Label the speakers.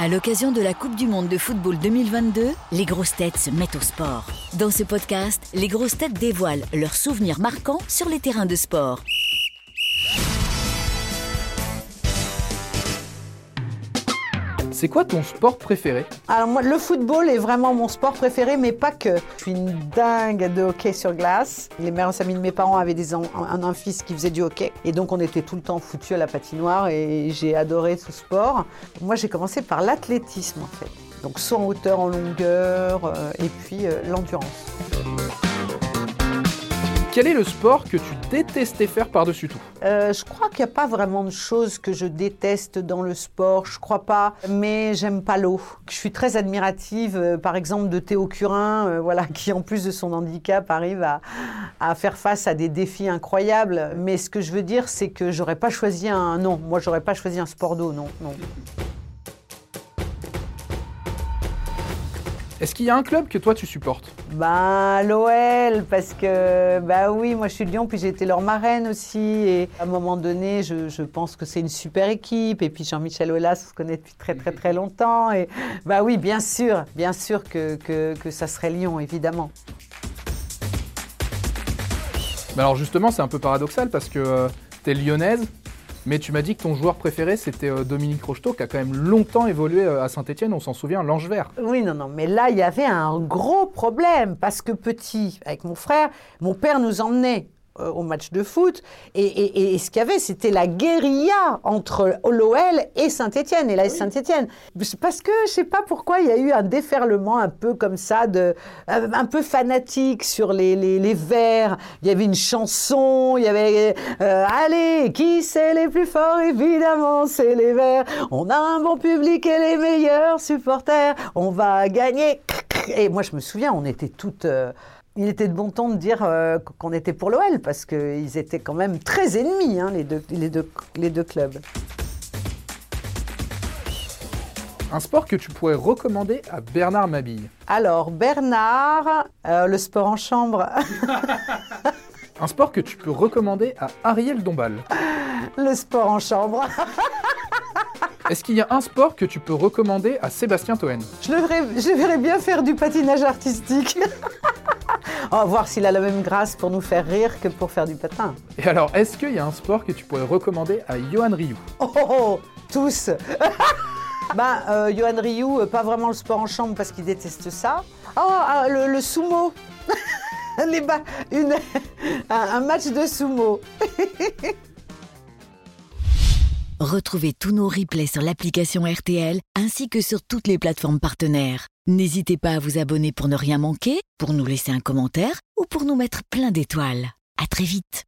Speaker 1: À l'occasion de la Coupe du Monde de football 2022, les grosses têtes se mettent au sport. Dans ce podcast, les grosses têtes dévoilent leurs souvenirs marquants sur les terrains de sport.
Speaker 2: C'est quoi ton sport préféré
Speaker 3: Alors moi, le football est vraiment mon sport préféré, mais pas que. Je suis une dingue de hockey sur glace. Les mères amis de mes parents avaient un, fils qui faisait du hockey. Et donc on était tout le temps foutus à la patinoire et j'ai adoré ce sport. Moi j'ai commencé par l'athlétisme en fait. Donc soit en hauteur, en longueur, euh, et puis euh, l'endurance.
Speaker 2: Quel est le sport que tu détestais faire par-dessus tout?
Speaker 3: Euh, Je crois qu'il n'y a pas vraiment de choses que je déteste dans le sport, je crois pas, mais j'aime pas l'eau. Je suis très admirative, euh, par exemple, de Théo Curin, euh, voilà, qui en plus de son handicap arrive à, faire face à des défis incroyables. Mais ce que je veux dire, c'est que j'aurais pas choisi un... Non, moi j'aurais pas choisi un sport d'eau, non, non.
Speaker 2: Est-ce qu'il y a un club que toi tu supportes?
Speaker 3: Ben l'OL parce que bah oui moi je suis de Lyon puis j'ai été leur marraine aussi et à un moment donné je, je pense que c'est une super équipe et puis Jean-Michel Aulas on se connaît depuis très très très longtemps et bah oui bien sûr bien sûr que, que, que ça serait Lyon évidemment.
Speaker 2: Ben alors justement c'est un peu paradoxal parce que euh, tu es lyonnaise mais tu m'as dit que ton joueur préféré, c'était euh, Dominique Rocheteau, qui a quand même longtemps évolué euh, à Saint-Etienne, on s'en souvient, l'Ange Vert.
Speaker 3: Oui, non, non, mais là, il y avait un gros problème, parce que petit, avec mon frère, mon père nous emmenait euh, au match de foot. Et, ce qu'il y avait, c'était la guérilla entre l'OL et Saint-Etienne, et la Saint-Etienne. Parce que je sais pas pourquoi il y a eu un déferlement un peu comme ça, de, euh, un peu fanatique sur les, les, Verts. Il y avait une chanson, il y avait euh, Allez, qui c'est les plus forts? Évidemment, c'est les Verts. On a un bon public et les meilleurs supporters. On va gagner. Et moi, je me souviens, on était toutes il était de bon ton de dire euh, qu'on était pour l'OL parce qu'ils étaient quand même très ennemis, hein, les, deux, les, deux, les deux clubs.
Speaker 2: Un sport que tu pourrais recommander à Bernard Mabille?
Speaker 3: Alors, Bernard, euh, le sport en chambre.
Speaker 2: Un sport que tu peux recommander à Ariel Dombal?
Speaker 3: Le sport en chambre.
Speaker 2: Est-ce qu'il y a un sport que tu peux recommander à Sébastien Toen?
Speaker 3: Je le, verrais, je verrais bien faire du patinage artistique. On va voir s'il a la même grâce pour nous faire rire que pour faire du patin.
Speaker 2: Et alors, est-ce qu'il y a un sport que tu pourrais recommander à Johan Ryu
Speaker 3: oh, oh, oh, tous Bah, euh, Johan Ryu, euh, pas vraiment le sport en chambre parce qu'il déteste ça. Oh, le, sumo Les une, un match de sumo
Speaker 1: Retrouvez tous nos replays sur l'application RTL ainsi que sur toutes les plateformes partenaires. N'hésitez pas à vous abonner pour ne rien manquer, pour nous laisser un commentaire ou pour nous mettre plein d'étoiles. À très vite.